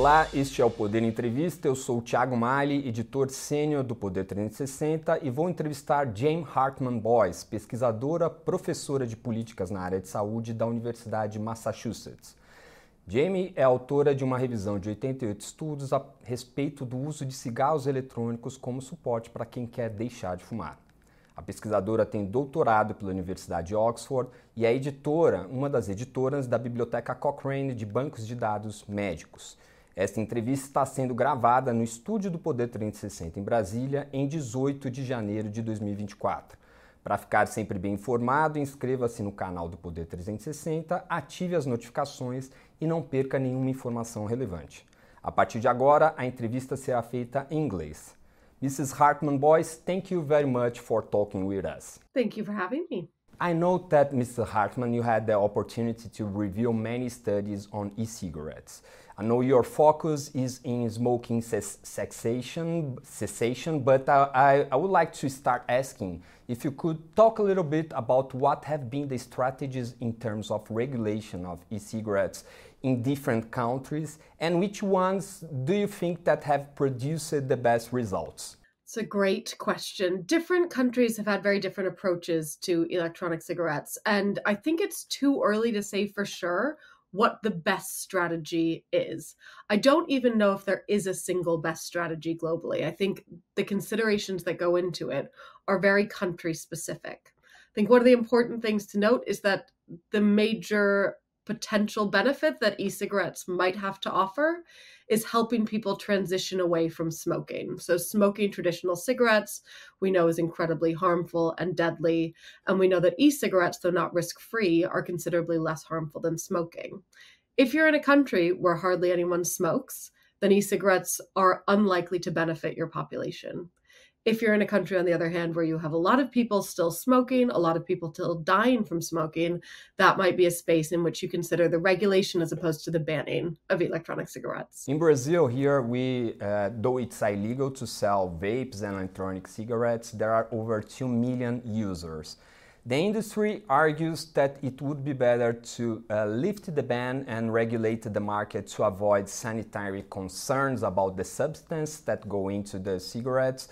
Olá, este é o Poder Entrevista. Eu sou o Thiago Mali, editor sênior do Poder 360 e vou entrevistar Jane Hartman Boyce, pesquisadora, professora de políticas na área de saúde da Universidade de Massachusetts. Jamie é autora de uma revisão de 88 estudos a respeito do uso de cigarros eletrônicos como suporte para quem quer deixar de fumar. A pesquisadora tem doutorado pela Universidade de Oxford e é editora, uma das editoras da Biblioteca Cochrane de Bancos de Dados Médicos. Esta entrevista está sendo gravada no estúdio do Poder 360 em Brasília em 18 de janeiro de 2024. Para ficar sempre bem informado, inscreva-se no canal do Poder 360, ative as notificações e não perca nenhuma informação relevante. A partir de agora, a entrevista será feita em inglês. Mrs. Hartman Boyce, thank you very much for talking with us. Thank you for having me. I know that, Mr. Hartman, you had the opportunity to review many studies on e cigarettes. I know your focus is in smoking cessation, cessation but I, I would like to start asking if you could talk a little bit about what have been the strategies in terms of regulation of e cigarettes in different countries and which ones do you think that have produced the best results? It's a great question. Different countries have had very different approaches to electronic cigarettes. And I think it's too early to say for sure what the best strategy is. I don't even know if there is a single best strategy globally. I think the considerations that go into it are very country specific. I think one of the important things to note is that the major potential benefit that e-cigarettes might have to offer is helping people transition away from smoking. So smoking traditional cigarettes we know is incredibly harmful and deadly and we know that e-cigarettes though not risk-free are considerably less harmful than smoking. If you're in a country where hardly anyone smokes, then e-cigarettes are unlikely to benefit your population. If you're in a country, on the other hand, where you have a lot of people still smoking, a lot of people still dying from smoking, that might be a space in which you consider the regulation as opposed to the banning of electronic cigarettes. In Brazil, here, we, uh, though it's illegal to sell vapes and electronic cigarettes, there are over 2 million users. The industry argues that it would be better to uh, lift the ban and regulate the market to avoid sanitary concerns about the substance that go into the cigarettes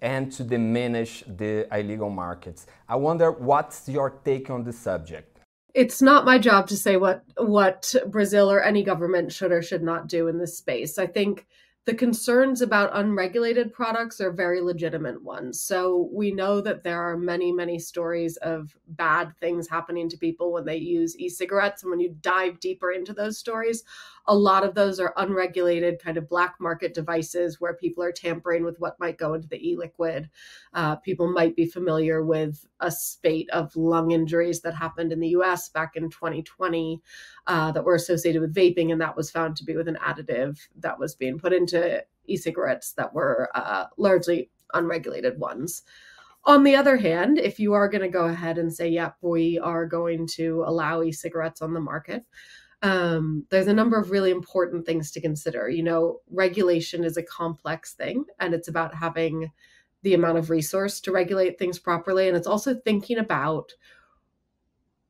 and to diminish the illegal markets. I wonder what's your take on the subject? It's not my job to say what what Brazil or any government should or should not do in this space. I think the concerns about unregulated products are very legitimate ones. So we know that there are many, many stories of bad things happening to people when they use e cigarettes. And when you dive deeper into those stories, a lot of those are unregulated kind of black market devices where people are tampering with what might go into the e liquid. Uh, people might be familiar with a spate of lung injuries that happened in the US back in 2020 uh, that were associated with vaping, and that was found to be with an additive that was being put into e cigarettes that were uh, largely unregulated ones. On the other hand, if you are going to go ahead and say, yep, we are going to allow e cigarettes on the market, um, there's a number of really important things to consider. You know, regulation is a complex thing, and it's about having the amount of resource to regulate things properly. And it's also thinking about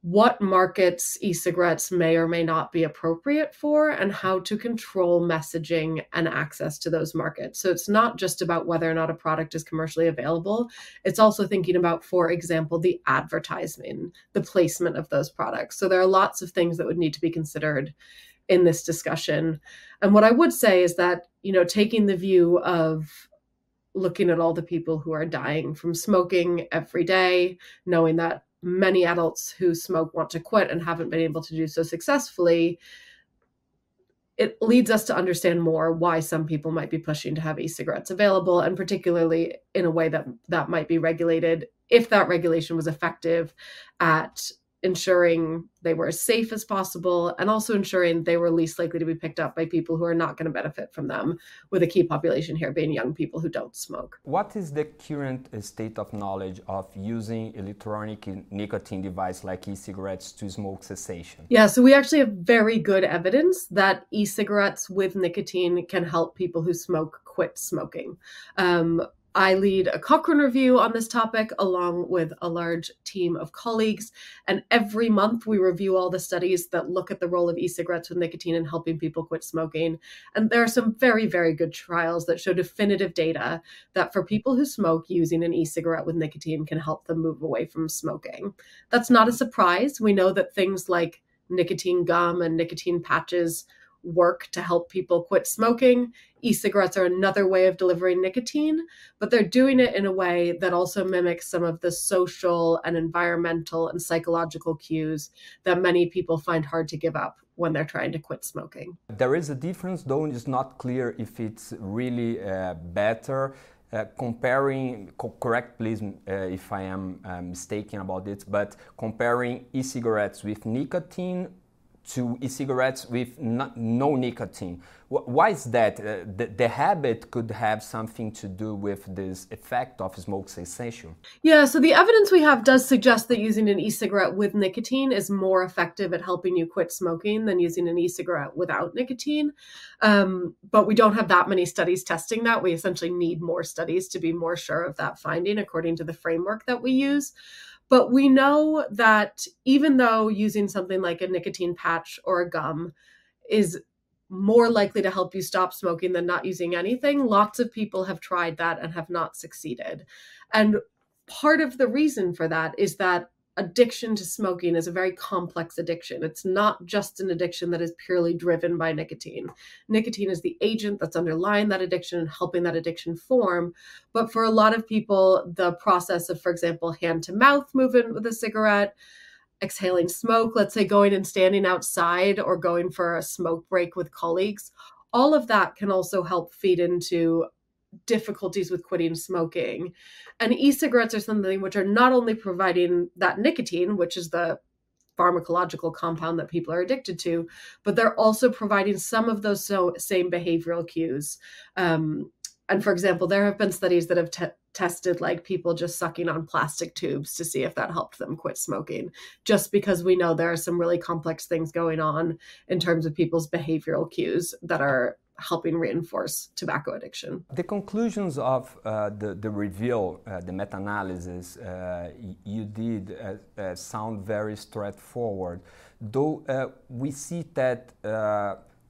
what markets e-cigarettes may or may not be appropriate for and how to control messaging and access to those markets. So it's not just about whether or not a product is commercially available. It's also thinking about, for example, the advertising, the placement of those products. So there are lots of things that would need to be considered in this discussion. And what I would say is that, you know, taking the view of looking at all the people who are dying from smoking every day, knowing that many adults who smoke want to quit and haven't been able to do so successfully, it leads us to understand more why some people might be pushing to have e-cigarettes available and particularly in a way that that might be regulated if that regulation was effective at ensuring they were as safe as possible and also ensuring they were least likely to be picked up by people who are not going to benefit from them with a key population here being young people who don't smoke. What is the current state of knowledge of using electronic nicotine device like e-cigarettes to smoke cessation? Yeah so we actually have very good evidence that e-cigarettes with nicotine can help people who smoke quit smoking. Um, I lead a Cochrane review on this topic along with a large team of colleagues. And every month we review all the studies that look at the role of e cigarettes with nicotine in helping people quit smoking. And there are some very, very good trials that show definitive data that for people who smoke, using an e cigarette with nicotine can help them move away from smoking. That's not a surprise. We know that things like nicotine gum and nicotine patches work to help people quit smoking. E cigarettes are another way of delivering nicotine, but they're doing it in a way that also mimics some of the social and environmental and psychological cues that many people find hard to give up when they're trying to quit smoking. There is a difference, though it's not clear if it's really uh, better. Uh, comparing, co- correct please uh, if I am uh, mistaken about it, but comparing e cigarettes with nicotine to e-cigarettes with no, no nicotine. Why is that? Uh, the, the, habit could have something to do with this effect of smoke cessation. Yeah, so the evidence we have does suggest that using an e-cigarette with nicotine is more effective at helping you quit smoking than using an e-cigarette without nicotine. Um, but we don't have that many studies testing that. We essentially need more studies to be more sure of that finding according to the framework that we use. But we know that even though using something like a nicotine patch or a gum is more likely to help you stop smoking than not using anything, lots of people have tried that and have not succeeded. And part of the reason for that is that addiction to smoking is a very complex addiction. It's not just an addiction that is purely driven by nicotine. Nicotine is the agent that's underlying that addiction and helping that addiction form. But for a lot of people, the process of, for example, hand to mouth movement with a cigarette, exhaling smoke, let's say going and standing outside or going for a smoke break with colleagues, all of that can also help feed into difficulties with quitting smoking. And e cigarettes are something which are not only providing that nicotine, which is the pharmacological compound that people are addicted to, but they're also providing some of those so, same behavioral cues. Um, and for example, there have been studies that have te- tested like people just sucking on plastic tubes to see if that helped them quit smoking, just because we know there are some really complex things going on in terms of people's behavioral cues that are helping reinforce tobacco addiction. The conclusions of uh, the, the review, uh, the meta analysis uh, you did uh, uh, sound very straightforward, though uh, we see that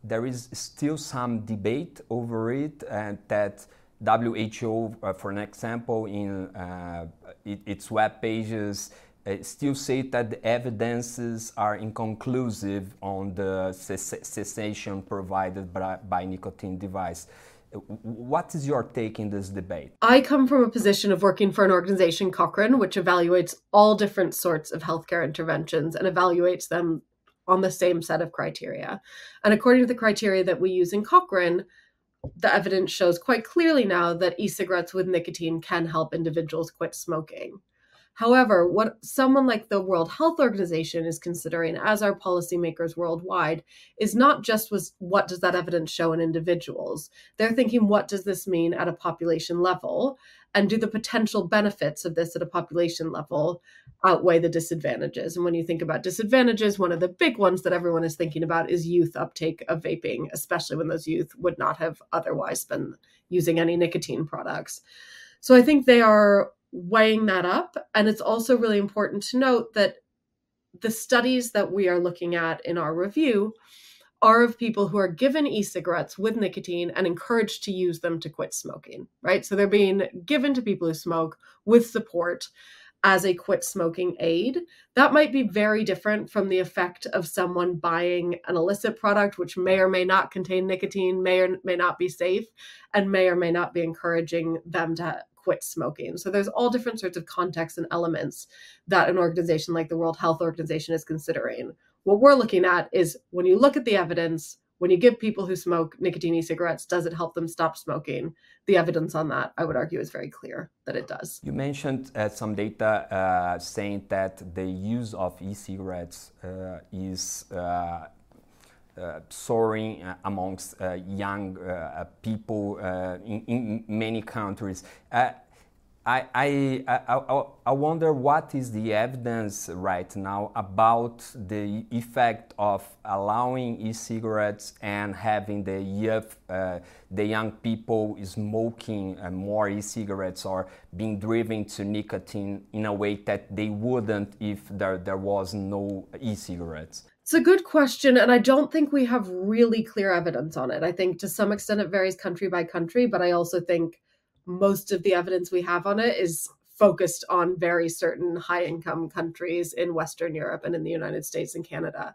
there is still some debate over it and that WHO, for an example, in it, its web pages, still say that the evidences are inconclusive on the cessation provided by, by nicotine device. Uh, what is your take in this debate? I come from a position of working for an organization, Cochrane, which evaluates all different sorts of healthcare interventions and evaluates them on the same set of criteria. And according to the criteria that we use in Cochrane, the evidence shows quite clearly now that e cigarettes with nicotine can help individuals quit smoking. However, what someone like the World Health Organization is considering as our policymakers worldwide is not just was what does that evidence show in individuals. They're thinking what does this mean at a population level and do the potential benefits of this at a population level outweigh the disadvantages. And when you think about disadvantages, one of the big ones that everyone is thinking about is youth uptake of vaping, especially when those youth would not have otherwise been using any nicotine products. So I think they are weighing that up. And it's also really important to note that the studies that we are looking at in our review are of people who are given e cigarettes with nicotine and encouraged to use them to quit smoking, right? So they're being given to people who smoke with support as a quit smoking aid. That might be very different from the effect of someone buying an illicit product, which may or may not contain nicotine, may or may not be safe, and may or may not be encouraging them to quit smoking. So there's all different sorts of contexts and elements that an organization like the World Health Organization is considering. What we're looking at is when you look at the evidence, when you give people who smoke nicotine e-cigarettes, does it help them stop smoking? The evidence on that, I would argue, is very clear that it does. You mentioned uh, some data uh, saying that the use of e-cigarettes uh, is uh, soaring uh, amongst uh, young people in, in, many countries. I, I, I, I, wonder what is the evidence right now about the effect of allowing e-cigarettes and having the young, uh, the young people smoking uh, more e-cigarettes or being driven to nicotine in a way that they wouldn't if there, there was no e-cigarettes? It's a good question, and I don't think we have really clear evidence on it. I think to some extent it varies country by country, but I also think most of the evidence we have on it is focused on very certain high income countries in Western Europe and in the United States and Canada.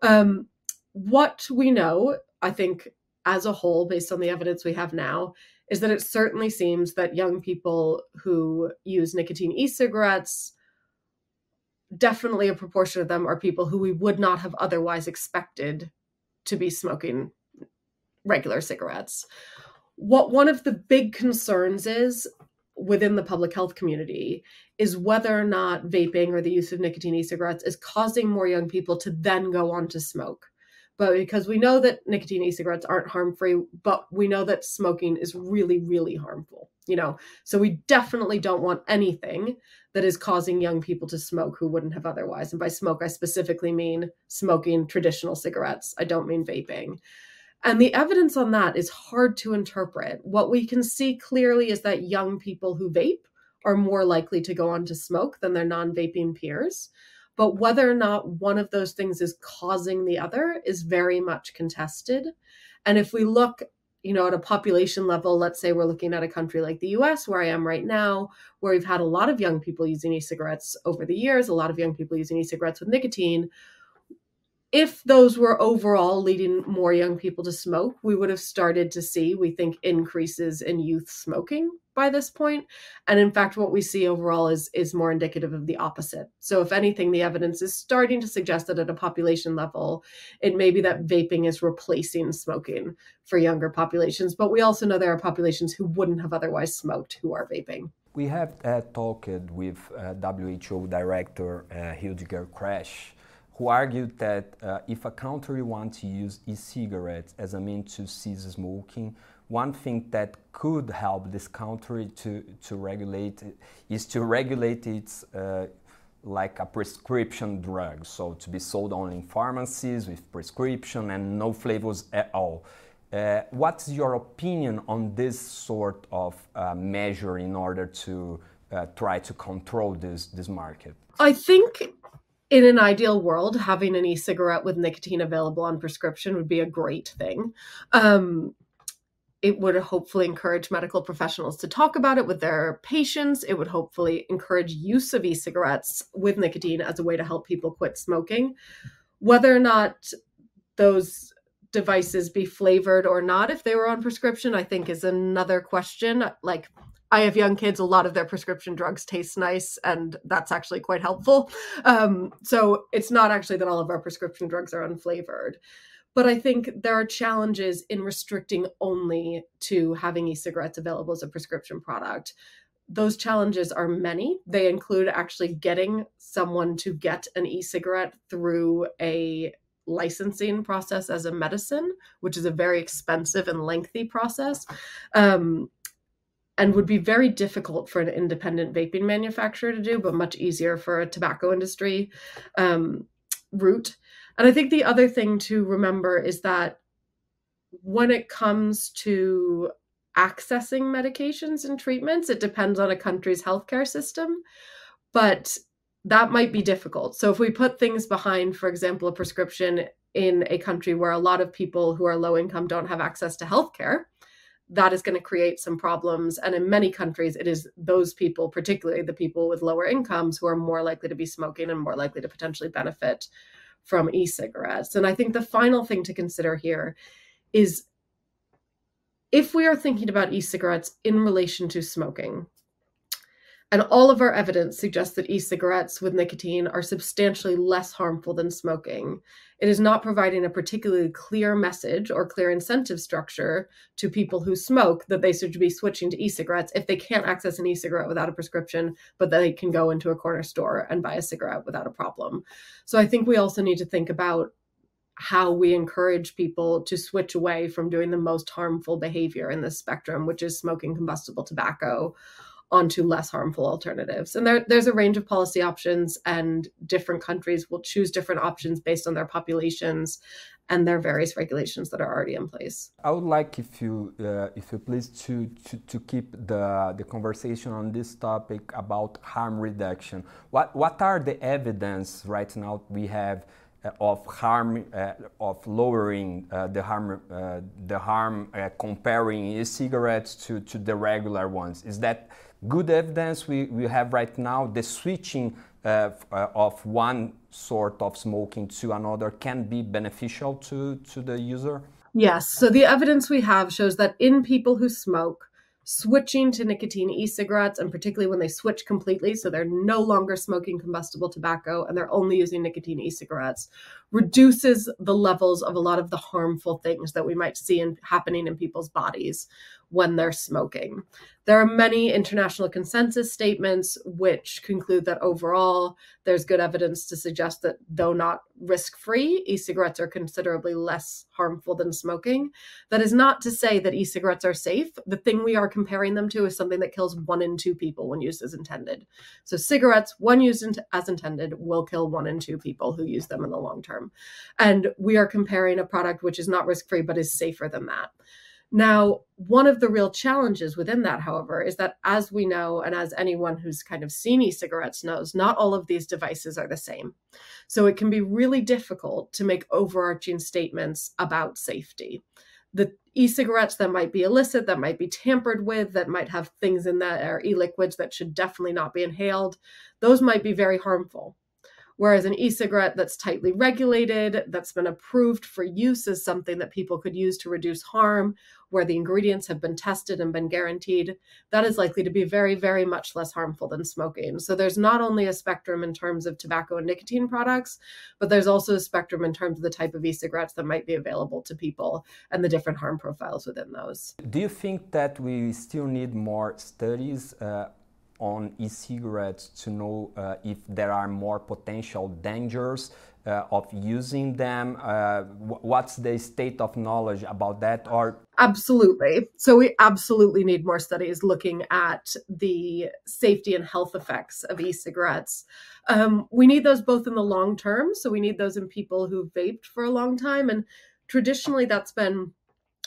Um, what we know, I think, as a whole, based on the evidence we have now, is that it certainly seems that young people who use nicotine e cigarettes, definitely a proportion of them are people who we would not have otherwise expected to be smoking regular cigarettes. What one of the big concerns is within the public health community is whether or not vaping or the use of nicotine e-cigarettes is causing more young people to then go on to smoke but because we know that nicotine e-cigarettes aren't harm free but we know that smoking is really really harmful you know so we definitely don't want anything that is causing young people to smoke who wouldn't have otherwise and by smoke i specifically mean smoking traditional cigarettes i don't mean vaping and the evidence on that is hard to interpret. What we can see clearly is that young people who vape are more likely to go on to smoke than their non vaping peers. But whether or not one of those things is causing the other is very much contested. And if we look, you know, at a population level, let's say we're looking at a country like the US, where I am right now, where we've had a lot of young people using e cigarettes over the years, a lot of young people using e cigarettes with nicotine if those were overall leading more young people to smoke, we would have started to see, we think, increases in youth smoking by this point. And in fact, what we see overall is, is more indicative of the opposite. So, if anything, the evidence is starting to suggest that at a population level, it may be that vaping is replacing smoking for younger populations. But we also know there are populations who wouldn't have otherwise smoked who are vaping. We have uh, talked with uh, WHO Director uh, Hildegard Kress who argued that uh, if a country wants to use e-cigarettes as a means to cease smoking, one thing that could help this country to, to regulate is to regulate its uh, like a prescription drug, so to be sold only in pharmacies with prescription and no flavors at all. Uh, what's your opinion on this sort of uh, measure in order to uh, try to control this this market? I think in an ideal world, having an e-cigarette with nicotine available on prescription would be a great thing. Um, it would hopefully encourage medical professionals to talk about it with their patients. It would hopefully encourage use of e-cigarettes with nicotine as a way to help people quit smoking. Whether or not those devices be flavored or not if they were on prescription, I think is another question. Like I have young kids, a lot of their prescription drugs taste nice, and that's actually quite helpful. Um, so it's not actually that all of our prescription drugs are unflavored. But I think there are challenges in restricting only to having e cigarettes available as a prescription product. Those challenges are many. They include actually getting someone to get an e cigarette through a licensing process as a medicine, which is a very expensive and lengthy process. Um, and would be very difficult for an independent vaping manufacturer to do, but much easier for a tobacco industry um, route. And I think the other thing to remember is that when it comes to accessing medications and treatments, it depends on a country's healthcare system. But that might be difficult. So if we put things behind, for example, a prescription in a country where a lot of people who are low income don't have access to healthcare, that is going to create some problems. And in many countries, it is those people, particularly the people with lower incomes, who are more likely to be smoking and more likely to potentially benefit from e cigarettes. And I think the final thing to consider here is if we are thinking about e cigarettes in relation to smoking, and all of our evidence suggests that e cigarettes with nicotine are substantially less harmful than smoking. It is not providing a particularly clear message or clear incentive structure to people who smoke that they should be switching to e cigarettes if they can't access an e cigarette without a prescription, but they can go into a corner store and buy a cigarette without a problem. So I think we also need to think about how we encourage people to switch away from doing the most harmful behavior in this spectrum, which is smoking combustible tobacco onto less harmful alternatives. And there, there's a range of policy options, and different countries will choose different options based on their populations and their various regulations that are already in place. I would like if you, uh, if you please, to, to, to keep the, the conversation on this topic about harm reduction. What, what are the evidence right now we have of harm, uh, of lowering uh, the harm, uh, the harm uh, comparing e-cigarettes to, to the regular ones? Is that good evidence we, we have right now? The switching uh, uh, of one sort of smoking to another can be beneficial to, to the user? Yes. So the evidence we have shows that in people who smoke, switching to nicotine e-cigarettes and particularly when they switch completely so they're no longer smoking combustible tobacco and they're only using nicotine e-cigarettes reduces the levels of a lot of the harmful things that we might see in, happening in people's bodies when they're smoking. There are many international consensus statements which conclude that overall there's good evidence to suggest that though not risk free, e cigarettes are considerably less harmful than smoking. That is not to say that e cigarettes are safe. The thing we are comparing them to is something that kills one in two people when used as intended. So, cigarettes, when used as intended, will kill one in two people who use them in the long term. And we are comparing a product which is not risk free but is safer than that. Now, one of the real challenges within that, however, is that as we know, and as anyone who's kind of seen e cigarettes knows, not all of these devices are the same. So it can be really difficult to make overarching statements about safety. The e cigarettes that might be illicit, that might be tampered with, that might have things in that are e liquids that should definitely not be inhaled, those might be very harmful. Whereas an e cigarette that's tightly regulated, that's been approved for use as something that people could use to reduce harm, where the ingredients have been tested and been guaranteed, that is likely to be very, very much less harmful than smoking. So there's not only a spectrum in terms of tobacco and nicotine products, but there's also a spectrum in terms of the type of e cigarettes that might be available to people and the different harm profiles within those. Do you think that we still need more studies? Uh, on e-cigarettes to know uh, if there are more potential dangers uh, of using them? Uh, what's the state of knowledge about that? Or absolutely, so we absolutely need more studies looking at the safety and health effects of e-cigarettes. Um, we need those both in the long term, so we need those in people who've vaped for a long time, and traditionally that's been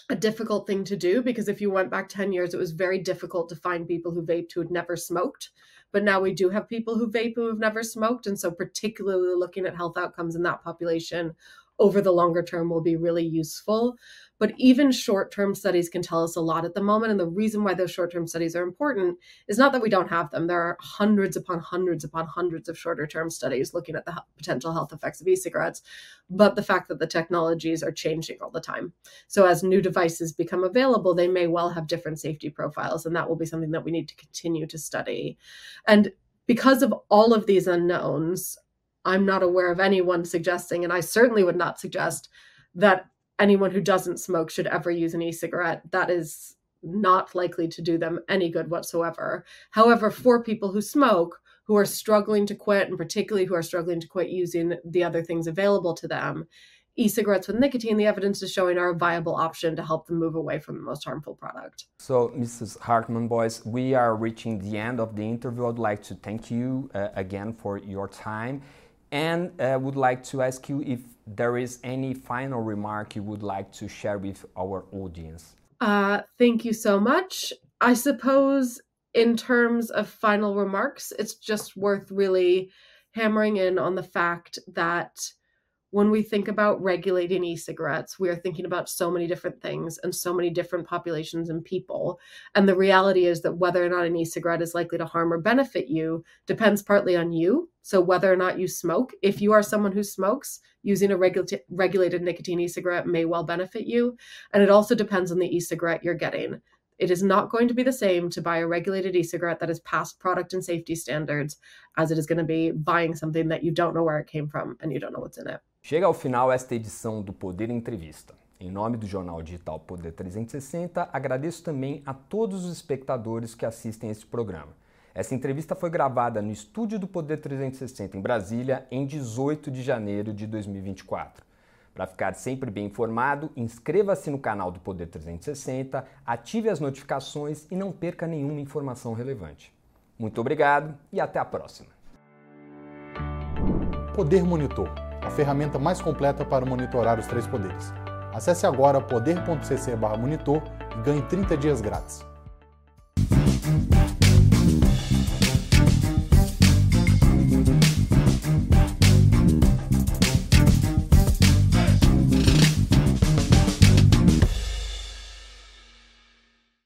a difficult thing to do because if you went back 10 years, it was very difficult to find people who vaped who had never smoked. But now we do have people who vape who have never smoked. And so, particularly looking at health outcomes in that population over the longer term will be really useful. But even short term studies can tell us a lot at the moment. And the reason why those short term studies are important is not that we don't have them. There are hundreds upon hundreds upon hundreds of shorter term studies looking at the potential health effects of e cigarettes, but the fact that the technologies are changing all the time. So as new devices become available, they may well have different safety profiles. And that will be something that we need to continue to study. And because of all of these unknowns, I'm not aware of anyone suggesting, and I certainly would not suggest that anyone who doesn't smoke should ever use an e-cigarette. That is not likely to do them any good whatsoever. However, for people who smoke, who are struggling to quit, and particularly who are struggling to quit using the other things available to them, e cigarettes with nicotine, the evidence is showing are a viable option to help them move away from the most harmful product. So, Mrs. Hartmann-Boyce, we are reaching the end of the interview. I'd like to thank you uh, again for your time and uh, would like to ask you if there is any final remark you would like to share with our audience. Uh, thank you so much. I suppose, in terms of final remarks, it's just worth really hammering in on the fact that when we think about regulating e-cigarettes we are thinking about so many different things and so many different populations and people. And the reality is that whether or not an e-cigarette is likely to harm or benefit you depends partly on you. So whether or not you smoke if you are someone who smokes using a regula- regulated nicotine e-cigarette may well benefit you. And it also depends on the e-cigarette you're getting. It is not going to be the same to buy a regulated e cigarette that is past product and safety standards as it is going to be buying something that you don't know where it came from and you don't know what's in it. Chega ao final esta edição do Poder Entrevista. Em nome do jornal digital Poder 360, agradeço também a todos os espectadores que assistem este programa. Essa entrevista foi gravada no estúdio do Poder 360 em Brasília em 18 de janeiro de 2024. Para ficar sempre bem informado, inscreva-se no canal do Poder 360, ative as notificações e não perca nenhuma informação relevante. Muito obrigado e até a próxima. Poder Monitor, a ferramenta mais completa para monitorar os três poderes. Acesse agora poder.cc/monitor e ganhe 30 dias grátis.